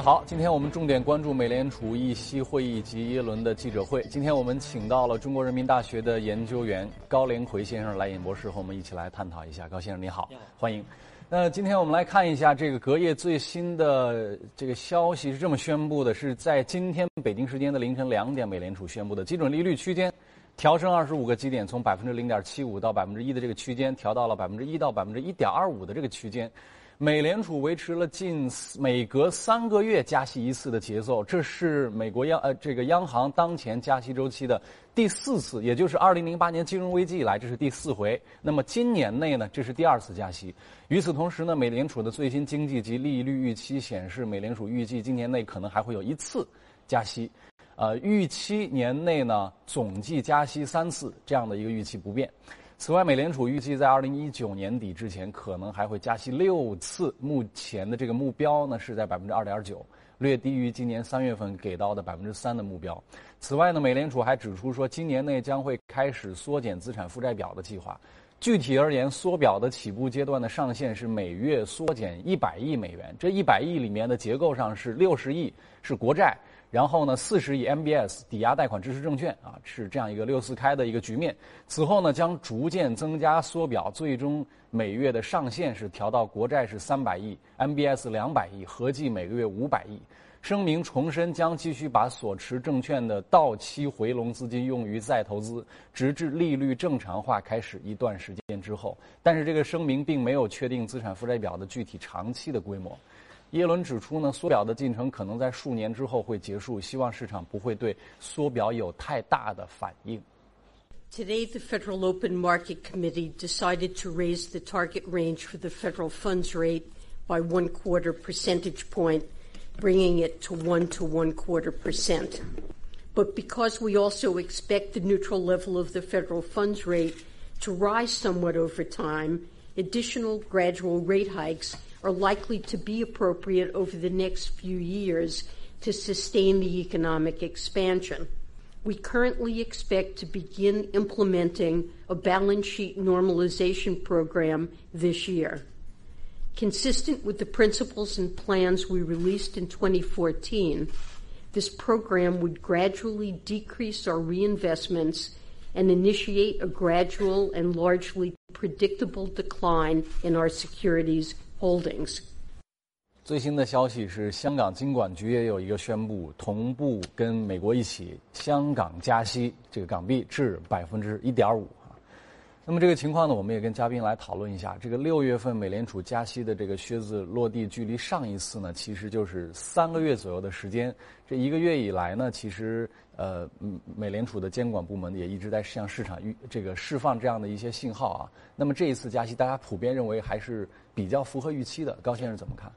好，今天我们重点关注美联储议息会议及耶伦的记者会。今天我们请到了中国人民大学的研究员高连奎先生来演播室和我们一起来探讨一下。高先生你好，欢迎。那今天我们来看一下这个隔夜最新的这个消息是这么宣布的：是在今天北京时间的凌晨两点，美联储宣布的基准利率区间调升二十五个基点，从百分之零点七五到百分之一的这个区间调到了百分之一到百分之一点二五的这个区间。美联储维持了近每隔三个月加息一次的节奏，这是美国央呃这个央行当前加息周期的第四次，也就是二零零八年金融危机以来这是第四回。那么今年内呢，这是第二次加息。与此同时呢，美联储的最新经济及利率预期显示，美联储预计今年内可能还会有一次加息，呃，预期年内呢总计加息三次，这样的一个预期不变。此外，美联储预计在二零一九年底之前可能还会加息六次。目前的这个目标呢是在百分之二点九，略低于今年三月份给到的百分之三的目标。此外呢，美联储还指出说，今年内将会开始缩减资产负债表的计划。具体而言，缩表的起步阶段的上限是每月缩减一百亿美元。这一百亿里面的结构上是六十亿是国债。然后呢，四十亿 MBS 抵押贷款支持证券啊，是这样一个六四开的一个局面。此后呢，将逐渐增加缩表，最终每月的上限是调到国债是三百亿，MBS 两百亿，合计每个月五百亿。声明重申将继续把所持证券的到期回笼资金用于再投资，直至利率正常化开始一段时间之后。但是这个声明并没有确定资产负债表的具体长期的规模。耶伦指出呢，缩表的进程可能在数年之后会结束，希望市场不会对缩表有太大的反应。Today, the Federal Open Market Committee decided to raise the target range for the federal funds rate by one quarter percentage point, bringing it to one to one quarter percent. But because we also expect the neutral level of the federal funds rate to rise somewhat over time, additional gradual rate hikes are likely to be appropriate over the next few years to sustain the economic expansion. We currently expect to begin implementing a balance sheet normalization program this year. Consistent with the principles and plans we released in 2014, this program would gradually decrease our reinvestments and initiate a gradual and largely predictable decline in our securities holdings。最新的消息是，香港金管局也有一个宣布，同步跟美国一起，香港加息这个港币至百分之一点五。那么这个情况呢，我们也跟嘉宾来讨论一下。这个六月份美联储加息的这个靴子落地，距离上一次呢，其实就是三个月左右的时间。这一个月以来呢，其实。呃，美联储的监管部门也一直在向市场预这个释放这样的一些信号啊。那么这一次加息，大家普遍认为还是比较符合预期的。高先生怎么看？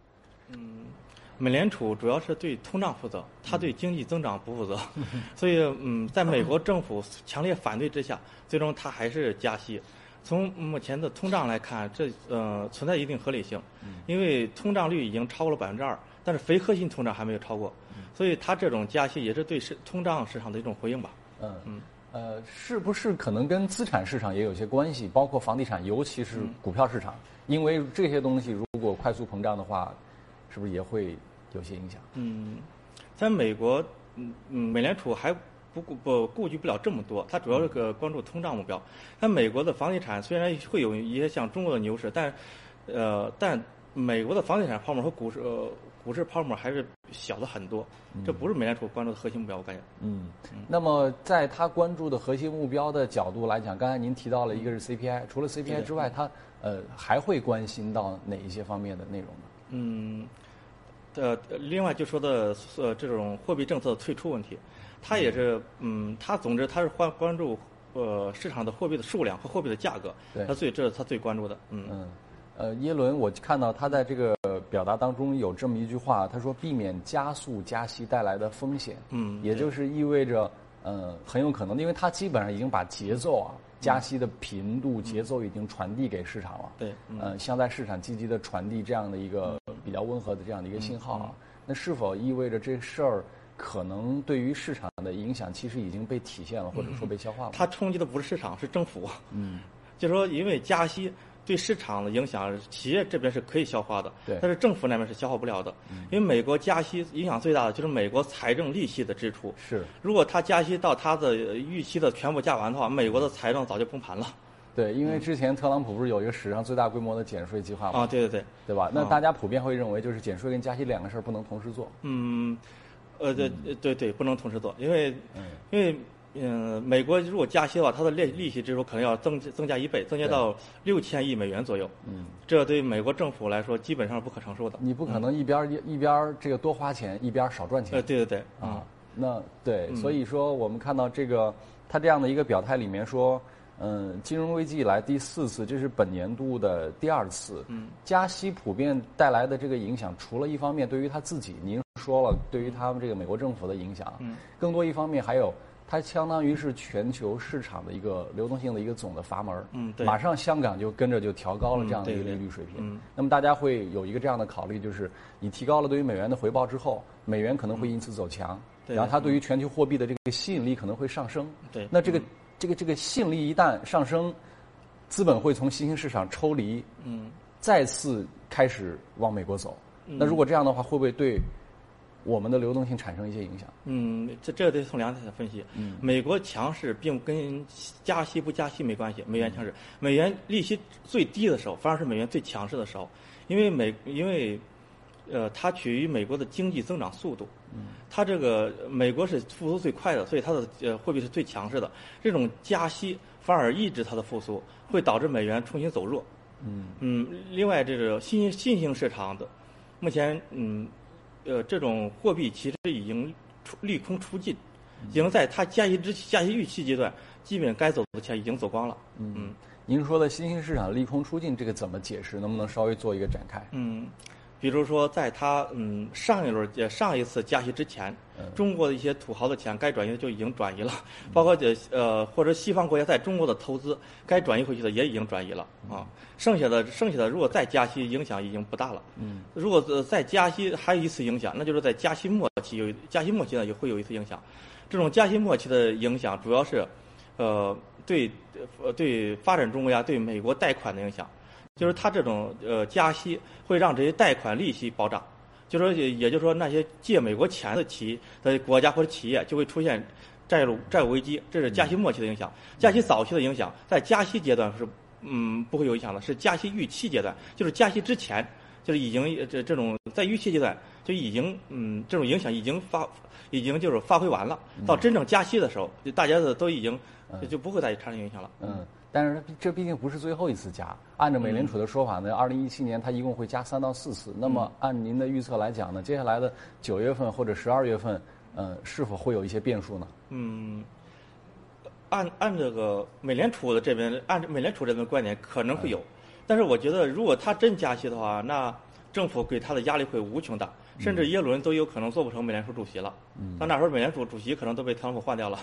嗯，美联储主要是对通胀负责，它对经济增长不负责。所以，嗯，在美国政府强烈反对之下，最终它还是加息。从目前的通胀来看，这呃存在一定合理性，因为通胀率已经超过了百分之二，但是非核心通胀还没有超过。所以它这种加息也是对市通胀市场的一种回应吧。嗯嗯，呃，是不是可能跟资产市场也有些关系？包括房地产，尤其是股票市场，因为这些东西如果快速膨胀的话，是不是也会有些影响？嗯，在美国，嗯嗯，美联储还不顾不顾及不了这么多，它主要是个关注通胀目标。那美国的房地产虽然会有一些像中国的牛市，但呃，但美国的房地产泡沫和股市呃。股市泡沫还是小的很多，这不是美联储关注的核心目标，我感觉。嗯，那么在他关注的核心目标的角度来讲，刚才您提到了一个是 CPI，除了 CPI 之外，他呃还会关心到哪一些方面的内容呢？嗯，呃，另外就说的呃这种货币政策的退出问题，他也是嗯，他总之他是关关注呃市场的货币的数量和货币的价格，他最这是他最关注的，嗯。呃，耶伦，我看到他在这个表达当中有这么一句话，他说避免加速加息带来的风险，嗯，也就是意味着，呃，很有可能，因为他基本上已经把节奏啊，加息的频度节奏已经传递给市场了，对，呃，像在市场积极的传递这样的一个比较温和的这样的一个信号啊，那是否意味着这事儿可能对于市场的影响其实已经被体现了，或者说被消化了？它冲击的不是市场，是政府，嗯，就是说因为加息。对市场的影响，企业这边是可以消化的，对但是政府那边是消化不了的，因为美国加息影响最大的就是美国财政利息的支出。是如果它加息到它的呃预期的全部加完的话，美国的财政早就崩盘了。对，因为之前特朗普不是有一个史上最大规模的减税计划吗？啊，对对对，对吧？那啊大家普遍会认为，就是减税跟加息两个事儿不能同时做。嗯，呃，对呃对对，不能同时做，因为嗯因为嗯、美国如果加息的话，它的利利息支出可能要增增加一倍，增加到六千亿美元左右。嗯，这对美国政府来说基本上是不可承受的。你不可能一边儿一一边儿这个多花钱，一边儿少赚钱呃，。对对对，啊，那对，嗯所以说我们看到这个他这样的一个表态里面说，嗯，金融危机以来第四次，这是本年度的第二次，嗯，加息普遍带来的这个影响，除了一方面对于他自己，您说了对于他们这个美国政府的影响，嗯，更多一方面还有。它相当于是全球市场的一个流动性的一个总的阀门嗯对。马上香港就跟着就调高了嗯这样的一个利率水平，嗯。那么大家会有一个这样的考虑，就是你提高了对于美元的回报之后，美元可能会因此走强，对。然后它对于全球货币的这个吸引力可能会上升。对。那这个嗯这个这个吸引力一旦上升，资本会从新兴市场抽离，嗯，再次开始往美国走。那如果这样的话，会不会对我们的流动性产生一些影响？嗯，这这得从两点分析。嗯美国强势并跟加息不加息没关系，美元强势，美元利息最低的时候，反而是美元最强势的时候，因为美因为，呃，它取决于美国的经济增长速度。嗯它这个美国是复苏最快的，所以它的呃货币是最强势的。这种加息反而抑制它的复苏，会导致美元重新走弱。嗯嗯，另外这个新新兴市场的，目前嗯，呃，这种货币其实已经出利空出尽，已经在它加息之加息预期阶段，基本该走的钱已经走光了。嗯您说的新兴市场利空出尽，这个怎么解释？能不能稍微做一个展开？嗯，比如说在它嗯上一轮呃上一次加息之前，中国的一些土豪的钱该转移的就已经转移了，包括这呃或者西方国家在中国的投资该转移回去的也已经转移了啊，剩下的剩下的如果再加息，影响已经不大了。嗯。如果呃再加息还有一次影响，那就是在加息末期有加息末期呢也会有一次影响。这种加息末期的影响主要是，呃，对呃对发展中国家对美国贷款的影响，就是它这种呃加息会让这些贷款利息暴涨，就说也也就是说那些借美国钱的企的国家或者企业就会出现债务债务危机，这是加息末期的影响。加息早期的影响，在加息阶段是嗯不会有影响的，是加息预期阶段，就是加息之前。就是已经这这种在预期阶段就已经嗯这种影响已经发已经就是发挥完了，到真正加息的时候，就大家的都已经就就不会再产生影响了。嗯，但是这毕竟不是最后一次加。按照美联储的说法呢，二零一七年它一共会加三到四次。那么按您的预测来讲呢，接下来的九月份或者十二月份，呃，是否会有一些变数呢？嗯，按按这个美联储的这边，按美联储这边观点可能会有，但是我觉得如果它真加息的话，那政府给它的压力会无穷大，甚至耶伦都有可能做不成美联储主席了。到那时候美联储主席可能都被特朗普换掉了。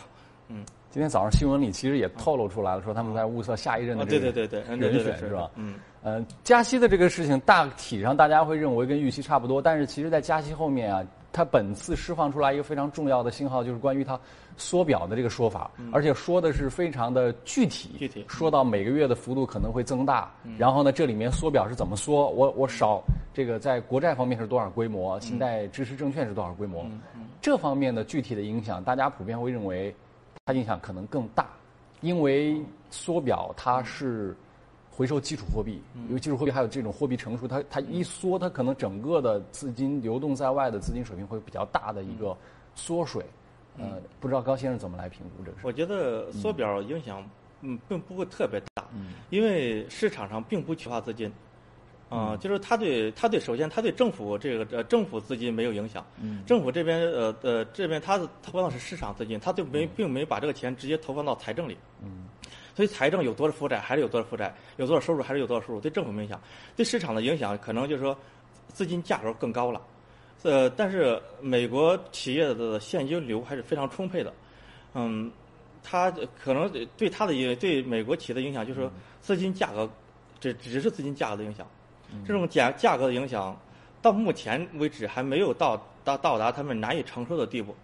今天早上新闻里其实也透露出来了，说他们在物色下一任的啊，这个对对对对，嗯人选是吧？嗯。呃，加息的这个事情大体上大家会认为跟预期差不多，但是其实，在加息后面啊，它本次释放出来一个非常重要的信号，就是关于它缩表的这个说法，而且说的是非常的具体，嗯。具体嗯说到每个月的幅度可能会增大，然后呢，这里面缩表是怎么缩，我我少这个在国债方面是多少规模，嗯。信贷支持证券是多少规模，这方面的具体的影响，大家普遍会认为它影响可能更大，因为缩表它是回收基础货币，因为基础货币还有这种货币乘数，它它一缩，它可能整个的资金流动在外的资金水平会比较大的一个缩水。呃，不知道高先生怎么来评估这个事？我觉得缩表影响嗯并不会特别大，嗯因为市场上并不缺乏资金，啊、就是他对他对首先他对政府这个呃政府资金没有影响，嗯。政府这边呃呃这边他投放的是市场资金，他就没并没把这个钱直接投放到财政里，嗯。所以财政有多少负债还是有多少负债，有多少收入还是有多少收入，对政府没影响，对市场的影响可能就是说资金价格更高了，呃，但是美国企业的现金流还是非常充沛的，嗯，它可能对它的影对美国企业的影响就是说资金价格，这只是资金价格的影响，这种价价格的影响到目前为止还没有到到到达他们难以承受的地步，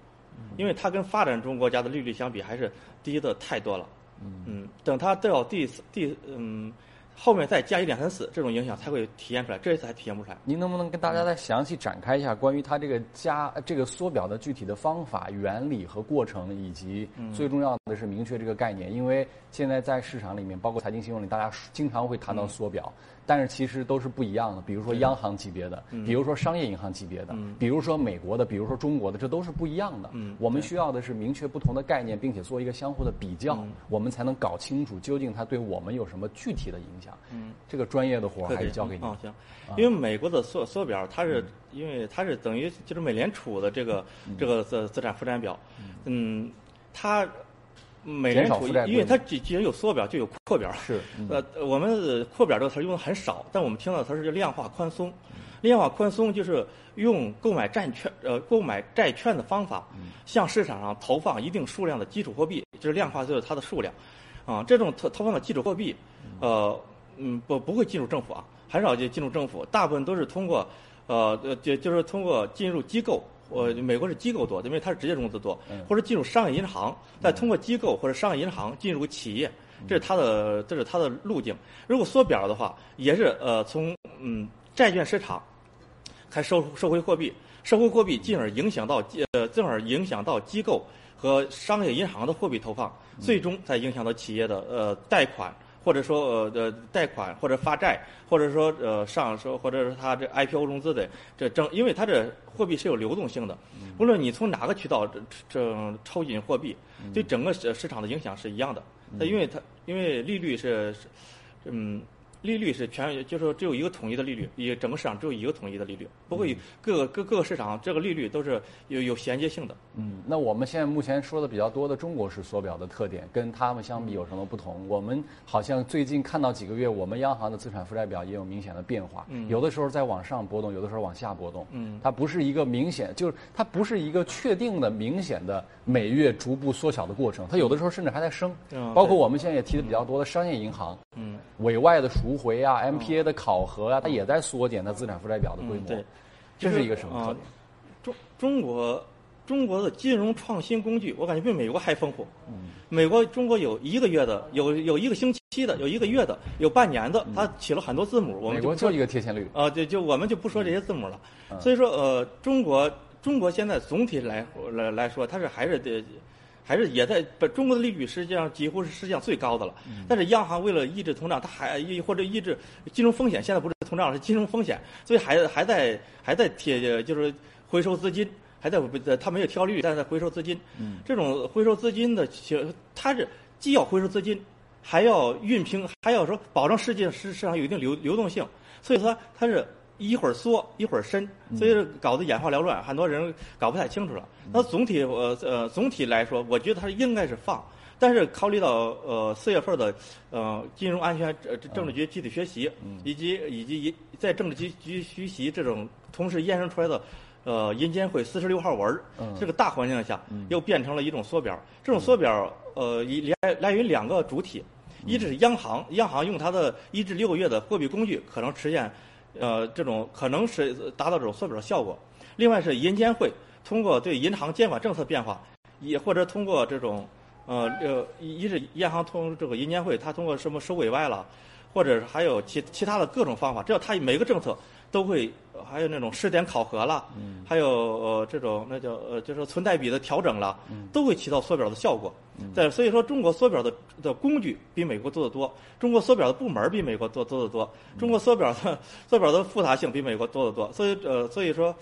因为它跟发展中国家的利率相比还是低的太多了。嗯，等它到第四第嗯后面再加一两三四，这种影响才会体现出来，这一次还体现不出来。您能不能跟大家再详细展开一下关于它这个加这个缩表的具体的方法、原理和过程，以及最重要的是明确这个概念？因为现在在市场里面，包括财经新闻里，大家经常会谈到缩表，但是其实都是不一样的。比如说央行级别的，比如说商业银行级别的，比如说美国的，比如说中国的，这都是不一样的。我们需要的是明确不同的概念，并且做一个相互的比较，我们才能搞清楚究竟它对我们有什么具体的影响。嗯，这个专业的活还是交给你。哦，行，因为美国的缩缩表，它是因为它是等于就是美联储的这个这个资资产负债表，嗯，它。美联储，因为它既既然有缩表，就有扩表。是，呃，我们扩表这个词用的很少，但我们听到它是叫量化宽松。量化宽松就是用购买债券，呃，购买债券的方法，向市场上投放一定数量的基础货币，就是量化就是它的数量。啊，这种投投放的基础货币，呃，嗯，不不会进入政府啊，很少就进入政府，大部分都是通过，呃，就就是通过进入机构。我美国是机构多，因为它是直接融资多，或者进入商业银行，再通过机构或者商业银行进入企业，这是它的这是它的路径。如果缩表的话，也是呃从嗯债券市场开收收回货币，收回货币，进而影响到呃进而影响到机构和商业银行的货币投放，最终再影响到企业的呃贷款。或者说呃的贷款或者发债，或者说呃上说或者是他这 IPO 融资的这正，因为它这货币是有流动性的，无论你从哪个渠道这这抽引货币，对整个市市场的影响是一样的。它因为它因为利率是嗯。利率是全，就是说只有一个统一的利率，也整个市场只有一个统一的利率，不会各个各各个市场这个利率都是有有衔接性的。嗯，那我们现在目前说的比较多的中国式缩表的特点，跟他们相比有什么不同？我们好像最近看到几个月，我们央行的资产负债表也有明显的变化，嗯有的时候在往上波动，有的时候往下波动。嗯，它不是一个明显，就是它不是一个确定的明显的每月逐步缩小的过程，它有的时候甚至还在升。嗯，包括我们现在也提的比较多的商业银行，嗯，委外的赎。回啊，MPA 的考核啊，它也在缩减它资产负债表的规模。对，这是一个什么特点？中中国中国的金融创新工具，我感觉比美国还丰富。美国中国有一个月的，有有一个星期的，有一个月的，有半年的，它起了很多字母。美国就一个贴现率。啊，对，就我们就不说这些字母了。所以说，呃，中国中国现在总体来来来说，它是还是得。还是也在不中国的利率实际上几乎是世界上最高的了，但是央行为了抑制通胀，它还或者抑制金融风险，现在不是通胀是金融风险，所以还还在还在贴就是回收资金，还在它没有调利率，但是在回收资金。这种回收资金的，它是既要回收资金，还要熨平，还要说保证世界市市场有一定流流动性，所以说它是。一会儿缩一会儿伸，所以搞得眼花缭乱，很多人搞不太清楚了。那总体呃呃总体来说，我觉得它应该是放，但是考虑到呃四月份的呃金融安全呃政治局集体学习，以及以及在政治局局学习这种同时衍生出来的呃银监会四十六号文这个大环境下，又变成了一种缩表。这种缩表呃来来源于两个主体，一是央行，央行用它的一至六个月的货币工具可能实现。呃，这种可能是达到这种缩表的效果。另外是银监会通过对银行监管政策变化，也或者通过这种呃呃，一是央行通这个银监会，它通过什么收委外了，或者还有其其他的各种方法，只要它每个政策都会，还有那种试点考核了，还有呃这种那叫呃就是存贷比的调整了，都会起到缩表的效果。在所以说，中国缩表的的工具比美国多得多，中国缩表的部门比美国多多得多，中国缩表的缩表的复杂性比美国多得多。所以呃，所以说，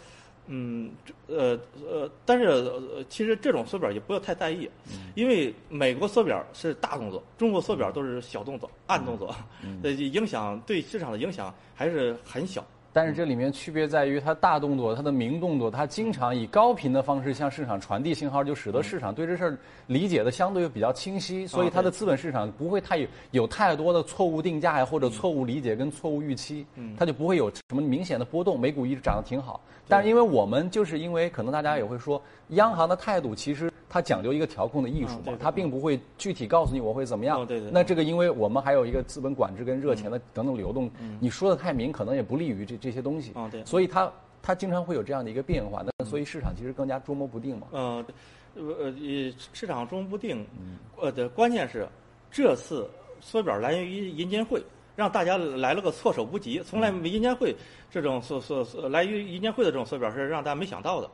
嗯，呃呃，但是呃，其实这种缩表也不要太在意，因为美国缩表是大动作，中国缩表都是小动作、暗动作，呃，影响对市场的影响还是很小。但是这里面区别在于，它大动作，它的明动作，它经常以高频的方式向市场传递信号，就使得市场对这事儿理解的相对比较清晰，所以它的资本市场不会太有有太多的错误定价呀，或者错误理解跟错误预期，它就不会有什么明显的波动。美股一直涨得挺好，但是因为我们就是因为可能大家也会说，央行的态度其实。它讲究一个调控的艺术嘛，它并不会具体告诉你我会怎么样。对对。那这个，因为我们还有一个资本管制跟热钱的等等流动，你说的太明，可能也不利于这这些东西。啊，对。所以它它经常会有这样的一个变化，那所以市场其实更加捉摸不定嘛。呃，呃，市场捉摸不定。呃的关键是，这次缩表来源于银监会，让大家来了个措手不及。从来银监会这种所所所来于银监会的这种缩表是让大家没想到的。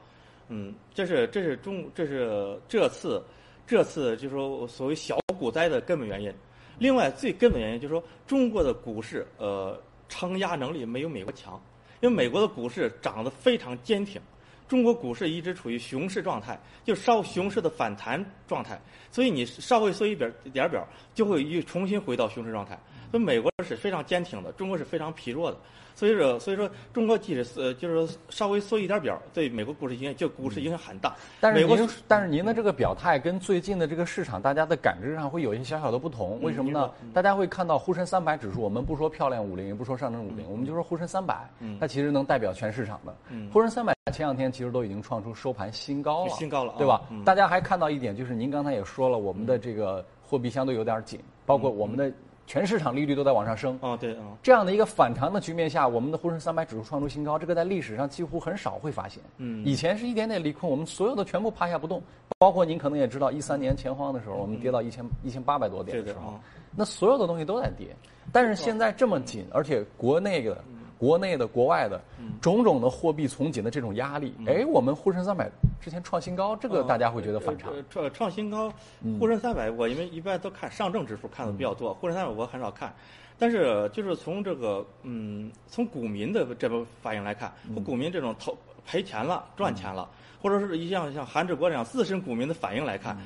嗯，这是这是中这是这次这次就是说所谓小股灾的根本原因。另外最根本原因就是说中国的股市呃承压能力没有美国强，因为美国的股市涨得非常坚挺。中国股市一直处于熊市状态，就稍熊市的反弹状态，所以你稍微缩一点点表，就会又重新回到熊市状态。所以美国是非常坚挺的，中国是非常疲弱的。所以说，所以说中国即使呃，就是稍微缩一点表，对美国股市影响就股市影响很大。但是您，但是您的这个表态跟最近的这个市场大家的感知上会有一些小小的不同。为什么呢？大家会看到沪深三百指数，我们不说漂亮五零，也不说上证五零，我们就说沪深三百，它其实能代表全市场的。沪深三百前两天其实都已经创出收盘新高了，新高了，对吧？大家还看到一点，就是您刚才也说了，我们的这个货币相对有点紧，包括我们的。全市场利率都在往上升。啊，对啊，这样的一个反常的局面下，我们的沪深三百指数创出新高，这个在历史上几乎很少会发现。嗯，以前是一点点利空，我们所有的全部趴下不动，包括您可能也知道，一三年钱荒的时候，我们跌到一千一千八百多点的时候，那所有的东西都在跌，但是现在这么紧，而且国内的。国内的、国外的，种种的货币从紧的这种压力，哎，我们沪深三百之前创新高，这个大家会觉得反常。创创新高，沪深三百，我因为一般都看上证指数看的比较多，沪深三百我很少看。但是就是从这个，嗯，从股民的这个反应来看，股民这种投赔钱了、赚钱了，或者是一像像韩志国这样自身股民的反应来看，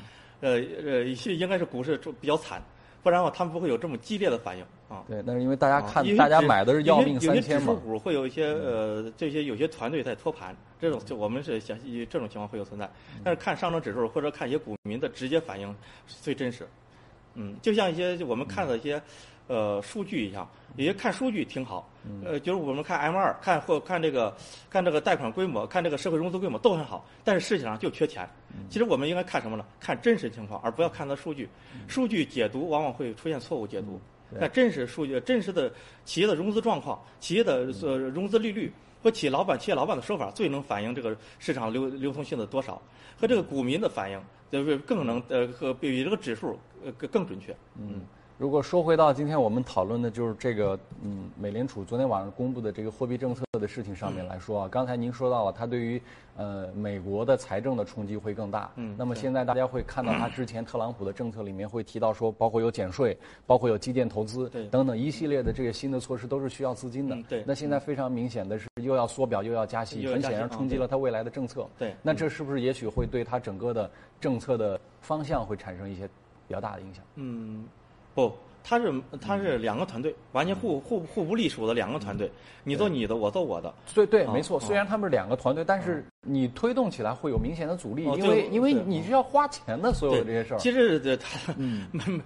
呃呃，应该是股市比较惨。不然的话，他们不会有这么激烈的反应啊。对，那是因为大家看，大家买的是要命三千嘛。有些指数股会有一些呃，这些有些团队在托盘，这种就我们是想以这种情况会有存在。但是看上证指数或者看一些股民的直接反应最真实。嗯，就像一些我们看到一些。呃，数据一样，也看数据挺好。呃，就是我们看 M 二，看或看这个，看这个贷款规模，看这个社会融资规模都很好。但是实际上就缺钱。其实我们应该看什么呢？看真实情况，而不要看它数据。数据解读往往会出现错误解读。看真实数据，真实的企业的融资状况，企业的呃融资利率和企业老板、企业老板的说法，最能反映这个市场流流通性的多少，和这个股民的反应，呃更能呃和比这个指数呃更更准确。嗯。如果说回到今天我们讨论的就是这个，嗯，美联储昨天晚上公布的这个货币政策的事情上面来说啊，刚才您说到了，它对于呃美国的财政的冲击会更大。嗯。那么现在大家会看到，它之前特朗普的政策里面会提到说，包括有减税，包括有基建投资，等等一系列的这个新的措施都是需要资金的。对。那现在非常明显的是，又要缩表又要加息，很显然冲击了他未来的政策。对。那这是不是也许会对他整个的政策的方向会产生一些比较大的影响？嗯，不。他是他是两个团队，完全互互互不隶属的两个团队，你做你的，我做我的。对对，没错。虽然他们是两个团队，但是你推动起来会有明显的阻力，因为因为你是要花钱的，所有的这些事儿。其实他嗯。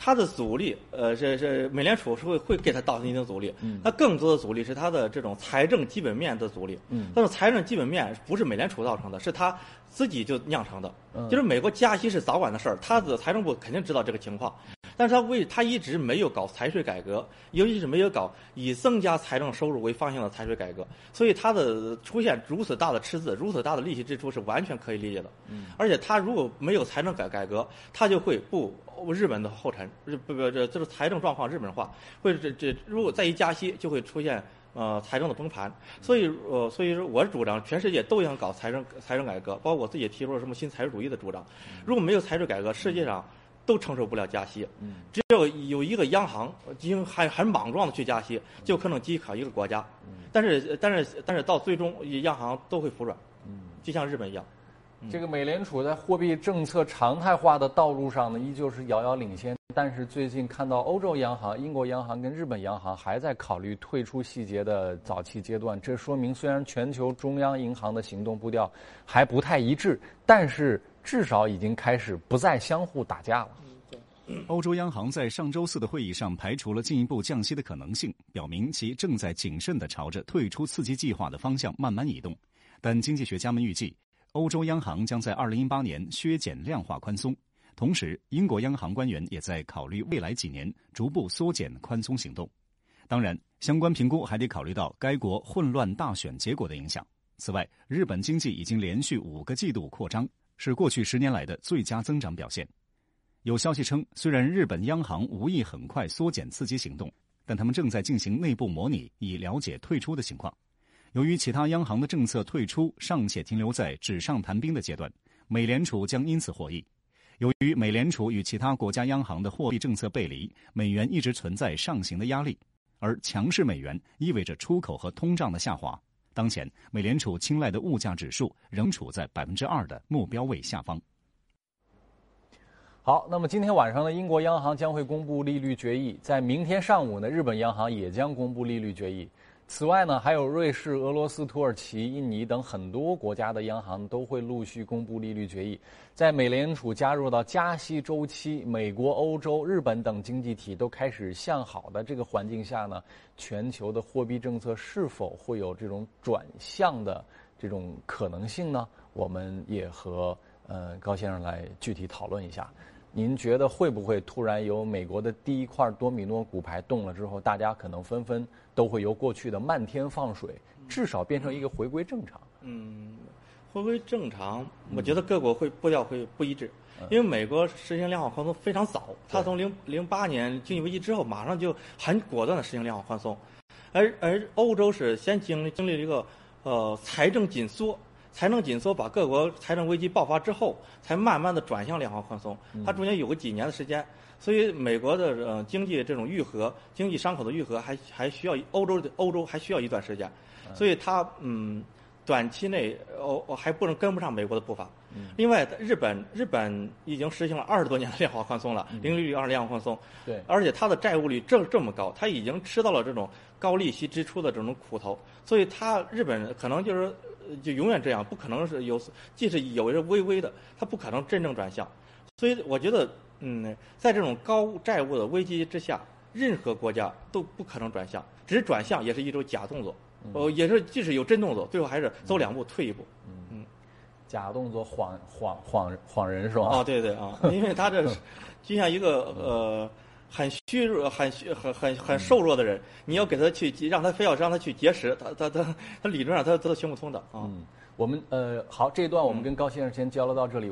它的阻力，呃，是是美联储是会会给它造成一定阻力。嗯。那更多的阻力是它的这种财政基本面的阻力。嗯。但是财政基本面不是美联储造成的，是它自己就酿成的。嗯。就是美国加息是早晚的事儿，它的财政部肯定知道这个情况，但是他为他一直没有搞财税改革，尤其是没有搞以增加财政收入为方向的财税改革，所以他的出现如此大的赤字、如此大的利息支出是完全可以理解的。嗯。而且他如果没有财政改改革，他就会步。日本的后尘，日不不这这是财政状况日本化，会这这如果再一加息，就会出现呃财政的崩盘。所以呃所以说我是主张全世界都想搞财政财政改革，包括我自己提出了什么新财税主义的主张。如果没有财税改革，世界上都承受不了加息。只要有一个央行经还很很莽撞的去加息，就可能击垮一个国家。但是但是但是到最终央行都会服软，就像日本一样。这个美联储在货币政策常态化的道路上呢，依旧是遥遥领先。但是最近看到欧洲央行、英国央行跟日本央行还在考虑退出细节的早期阶段，这说明虽然全球中央银行的行动步调还不太一致，但是至少已经开始不再相互打架了。欧洲央行在上周四的会议上排除了进一步降息的可能性，表明其正在谨慎地朝着退出刺激计划的方向慢慢移动。但经济学家们预计。欧洲央行将在二零一八年削减量化宽松，同时，英国央行官员也在考虑未来几年逐步缩减宽松行动。当然，相关评估还得考虑到该国混乱大选结果的影响。此外，日本经济已经连续五个季度扩张，是过去十年来的最佳增长表现。有消息称，虽然日本央行无意很快缩减刺激行动，但他们正在进行内部模拟，以了解退出的情况。由于其他央行的政策退出尚且停留在纸上谈兵的阶段，美联储将因此获益。由于美联储与其他国家央行的货币政策背离，美元一直存在上行的压力，而强势美元意味着出口和通胀的下滑。当前，美联储青睐的物价指数仍处在百分之二的目标位下方。好，那么今天晚上呢，英国央行将会公布利率决议，在明天上午呢，日本央行也将公布利率决议。此外呢，还有瑞士、俄罗斯、土耳其、印尼等很多国家的央行都会陆续公布利率决议。在美联储加入到加息周期，美国、欧洲、日本等经济体都开始向好的这个环境下呢，全球的货币政策是否会有这种转向的这种可能性呢？我们也和呃高先生来具体讨论一下。您觉得会不会突然由美国的第一块多米诺骨牌动了之后，大家可能纷纷都会由过去的漫天放水，至少变成一个回归正常？嗯，回归正常，我觉得各国会步调会不一致，因为美国实行量化宽松非常早，它从零零八年经济危机之后，马上就很果断的实行量化宽松，而而欧洲是先经经历了一个呃财政紧缩。财政紧缩把各国财政危机爆发之后，才慢慢的转向量化宽松。它中间有个几年的时间，所以美国的呃经济这种愈合，经济伤口的愈合还还需要欧洲的欧洲还需要一段时间，所以它嗯短期内哦还不能跟不上美国的步伐。另外，日本日本已经实行了二十多年的量化宽松了，零利率二量化宽松，对，而且它的债务率这这么高，它已经吃到了这种高利息支出的这种苦头，所以它日本可能就是。就永远这样，不可能是有，即使有着微微的，它不可能真正转向。所以我觉得，嗯，在这种高债务的危机之下，任何国家都不可能转向，只是转向也是一种假动作，呃，也是即使有真动作，最后还是走两步退一步。嗯，假动作晃晃晃晃人是吧？啊，对对啊，因为他这 就像一个呃。很虚弱、很虚、很很很瘦弱的人，你要给他去让他非要让他去节食，他他他他理论上他他都行不通的啊。嗯，我们呃好，这一段我们跟高先生先交流到这里。